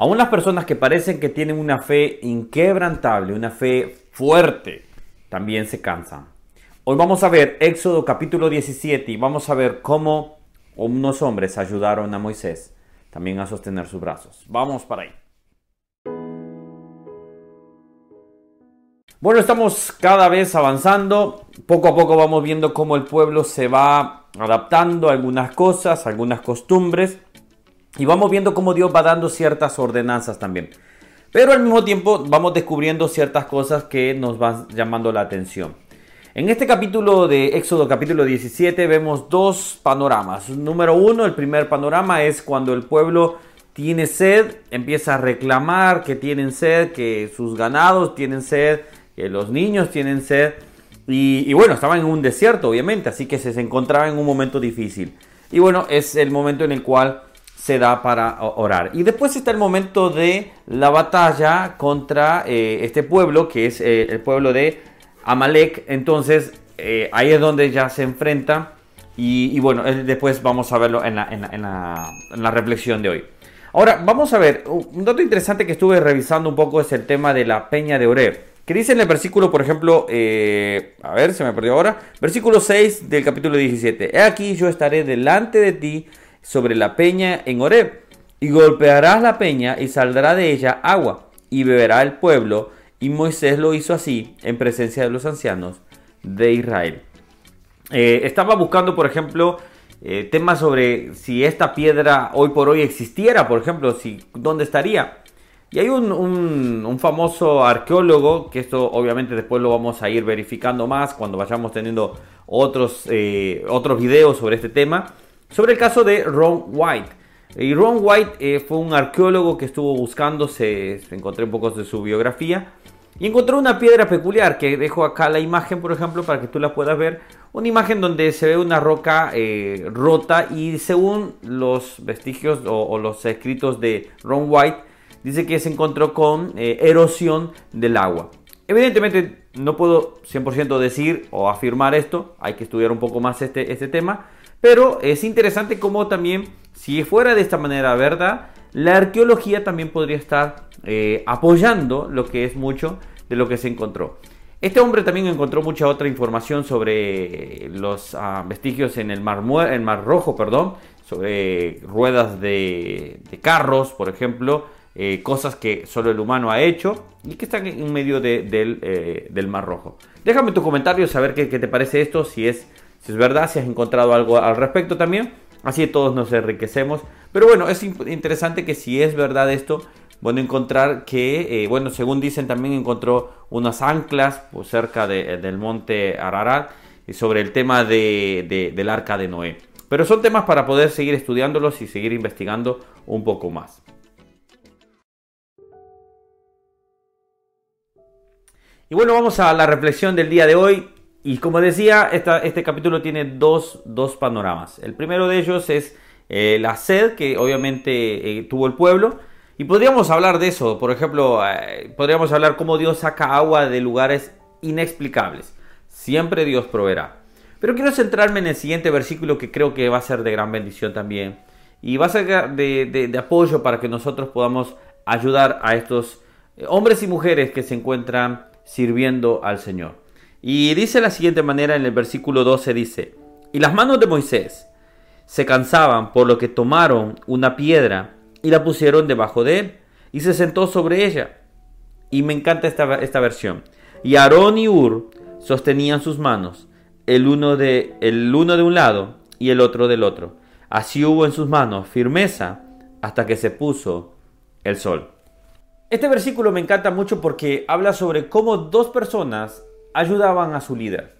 Aún las personas que parecen que tienen una fe inquebrantable, una fe fuerte, también se cansan. Hoy vamos a ver Éxodo capítulo 17 y vamos a ver cómo unos hombres ayudaron a Moisés también a sostener sus brazos. Vamos para ahí. Bueno, estamos cada vez avanzando. Poco a poco vamos viendo cómo el pueblo se va adaptando a algunas cosas, algunas costumbres. Y vamos viendo cómo Dios va dando ciertas ordenanzas también. Pero al mismo tiempo vamos descubriendo ciertas cosas que nos van llamando la atención. En este capítulo de Éxodo capítulo 17 vemos dos panoramas. Número uno, el primer panorama es cuando el pueblo tiene sed, empieza a reclamar que tienen sed, que sus ganados tienen sed, que los niños tienen sed. Y, bueno, estaban en un desierto, obviamente, así que se, encontraba en un momento difícil. Y bueno, es el momento en el cual se da para orar. Y después está el momento de la batalla contra eh, este pueblo, que es eh, el pueblo de Amalek. Entonces, eh, ahí es donde ya se enfrenta. Y, bueno, después vamos a verlo en la, en la reflexión de hoy. Ahora, vamos a ver, un dato interesante que estuve revisando un poco es el tema de la peña de Oreb. Que dice en el versículo, por ejemplo, a ver, se me perdió ahora, versículo 6 del capítulo 17. He aquí yo estaré delante de ti sobre la peña en Oreb, y golpearás la peña y saldrá de ella agua, y beberá el pueblo. Y Moisés lo hizo así en presencia de los ancianos de Israel. Eh, estaba buscando, por ejemplo, eh, temas sobre si esta piedra hoy por hoy existiera, por ejemplo, si, ¿dónde estaría? Y hay un, famoso arqueólogo, que esto obviamente después lo vamos a ir verificando más cuando vayamos teniendo otros, eh, otros videos sobre este tema, sobre el caso de Ron White. Y Ron White eh, fue un arqueólogo que estuvo buscando, se, encontré un poco de su biografía, y encontró una piedra peculiar que dejo acá la imagen, por ejemplo, para que tú la puedas ver. Una imagen donde se ve una roca eh, rota y según los vestigios o los escritos de Ron White, dice que se encontró con eh, erosión del agua. Evidentemente no puedo 100% decir o afirmar esto, hay que estudiar un poco más este, este tema, pero es interesante cómo también, si fuera de esta manera verdad, la arqueología también podría estar eh, apoyando lo que es mucho de lo que se encontró. Este hombre también encontró mucha otra información sobre los ah, vestigios en el mar, el mar Rojo, perdón, sobre ruedas de, carros, por ejemplo, eh, cosas que solo el humano ha hecho y que están en medio eh, del, Mar Rojo. Déjame tu comentario, saber qué, te parece esto, si es, si es verdad, si has encontrado algo al respecto también. Así todos nos enriquecemos. Pero bueno, es interesante que si es verdad esto, bueno, encontrar que, eh, bueno, según dicen, también encontró unas anclas pues, cerca del monte Ararat sobre el tema del arca de Noé. Pero son temas para poder seguir estudiándolos y seguir investigando un poco más. Y bueno, vamos a la reflexión del día de hoy. Y como decía, este capítulo tiene dos, panoramas. El primero de ellos es eh, la sed que obviamente eh, tuvo el pueblo. Y podríamos hablar de eso. Por ejemplo, eh, podríamos hablar cómo Dios saca agua de lugares inexplicables. Siempre Dios proveerá. Pero quiero centrarme en el siguiente versículo que creo que va a ser de gran bendición también. Y va a ser de apoyo para que nosotros podamos ayudar a estos hombres y mujeres que se encuentran sirviendo al Señor. Y dice la siguiente manera en el versículo 12 dice, y las manos de Moisés se cansaban por lo que tomaron una piedra y la pusieron debajo de él y se sentó sobre ella. Y me encanta esta, esta versión. Y Aarón y Ur sostenían sus manos, el uno, de, el uno de un lado y el otro del otro. Así hubo en sus manos firmeza hasta que se puso el sol. Este versículo me encanta mucho porque habla sobre cómo dos personas ayudaban a su líder.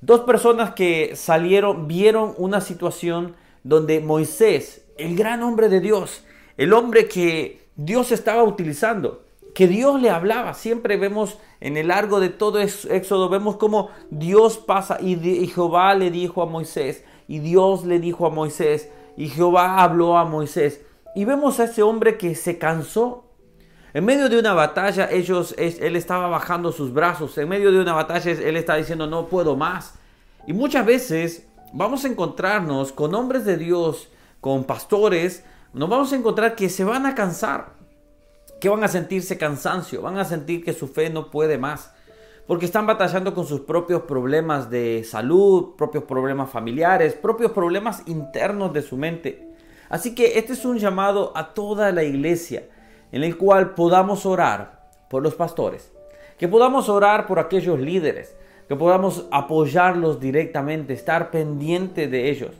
Dos personas que salieron, vieron una situación donde Moisés, el gran hombre de Dios, el hombre que Dios estaba utilizando, que Dios le hablaba. Siempre vemos en el largo de todo Éxodo, vemos cómo Dios pasa y, y, Jehová le dijo a Moisés, y Dios le dijo a Moisés, y Jehová habló a Moisés. Y vemos a ese hombre que se cansó en medio de una batalla, ellos, él estaba bajando sus brazos. En medio de una batalla, él está diciendo, no puedo más. Y muchas veces vamos a encontrarnos con hombres de Dios, con pastores, nos vamos a encontrar que se van a cansar. que van a sentirse cansancio, van a sentir que su fe no puede más, porque están batallando con sus propios problemas de salud, propios problemas familiares, propios problemas internos de su mente. Así que este es un llamado a toda la iglesia en el cual podamos orar por los pastores, que podamos orar por aquellos líderes, que podamos apoyarlos directamente, estar pendiente de ellos.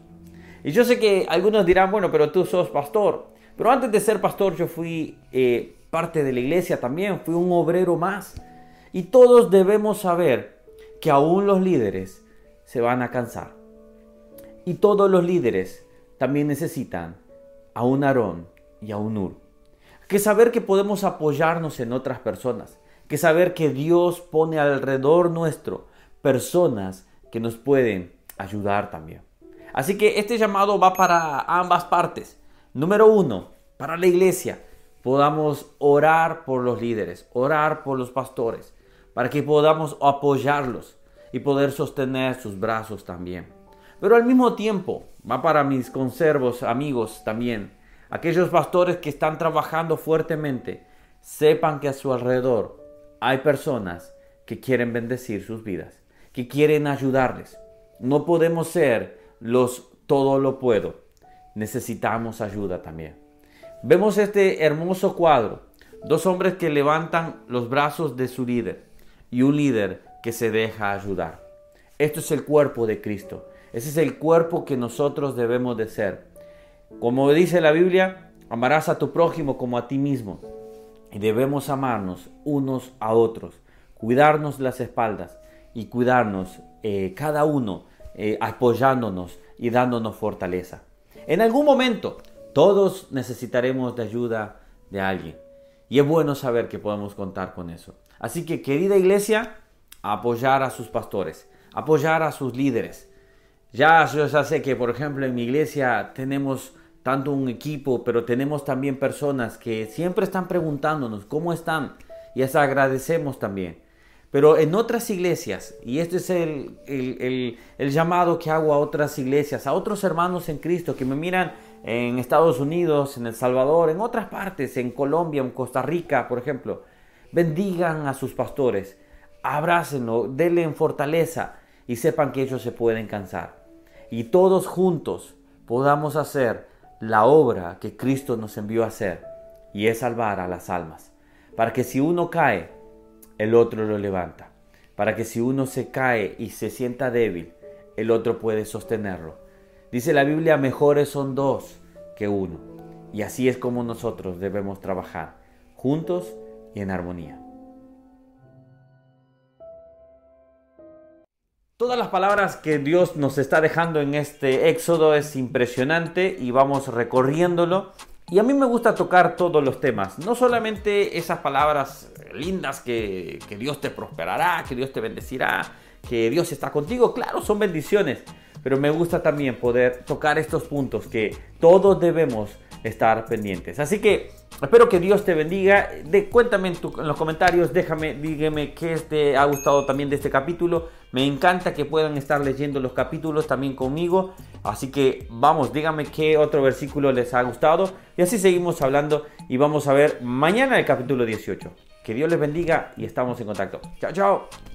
Y yo sé que algunos dirán, bueno, pero tú sos pastor. Pero antes de ser pastor yo fui eh, parte de la iglesia también, fui un obrero más. Y todos debemos saber que aún los líderes se van a cansar. Y todos los líderes también necesitan a un Aarón y a un Ur. Que saber que podemos apoyarnos en otras personas. Que saber que Dios pone alrededor nuestro personas que nos pueden ayudar también. Así que este llamado va para ambas partes. Número uno, para la iglesia, podamos orar por los líderes, orar por los pastores, para que podamos apoyarlos y poder sostener sus brazos también. Pero al mismo tiempo, va para mis conservos, amigos también, aquellos pastores que están trabajando fuertemente, sepan que a su alrededor hay personas que quieren bendecir sus vidas, que quieren ayudarles. No podemos ser los todo lo puedo. Necesitamos ayuda también. Vemos este hermoso cuadro. Dos hombres que levantan los brazos de su líder y un líder que se deja ayudar. Esto es el cuerpo de Cristo. Ese es el cuerpo que nosotros debemos de ser. Como dice la Biblia, amarás a tu prójimo como a ti mismo. Y debemos amarnos unos a otros, cuidarnos las espaldas y cuidarnos eh, cada uno eh, apoyándonos y dándonos fortaleza. En algún momento todos necesitaremos de ayuda de alguien. Y es bueno saber que podemos contar con eso. Así que querida iglesia, apoyar a sus pastores, apoyar a sus líderes. Ya yo ya sé que, por ejemplo, en mi iglesia tenemos tanto un equipo, pero tenemos también personas que siempre están preguntándonos cómo están y les agradecemos también. Pero en otras iglesias, y este es el, el, llamado que hago a otras iglesias, a otros hermanos en Cristo que me miran en Estados Unidos, en El Salvador, en otras partes, en Colombia, en Costa Rica, por ejemplo, bendigan a sus pastores, abrácenlo, denle en fortaleza y sepan que ellos se pueden cansar. Y todos juntos podamos hacer la obra que Cristo nos envió a hacer, y es salvar a las almas. Para que si uno cae, el otro lo levanta, para que si uno se cae y se sienta débil, el otro puede sostenerlo. Dice la Biblia, mejores son dos que uno. Y así es como nosotros debemos trabajar, juntos y en armonía. Todas las palabras que Dios nos está dejando en este éxodo es impresionante y vamos recorriéndolo y a mí me gusta tocar todos los temas, no solamente esas palabras lindas que, Dios te prosperará, que Dios te bendecirá, que Dios está contigo, claro, son bendiciones, pero me gusta también poder tocar estos puntos que todos debemos estar pendientes. Así que espero que Dios te bendiga. Cuéntame en, los comentarios, déjame, dígame qué te ha gustado también de este capítulo. Me encanta que puedan estar leyendo los capítulos también conmigo. Así que vamos, dígame qué otro versículo les ha gustado. Y así seguimos hablando y vamos a ver mañana el capítulo 18. Que Dios les bendiga y estamos en contacto. Chao, chao.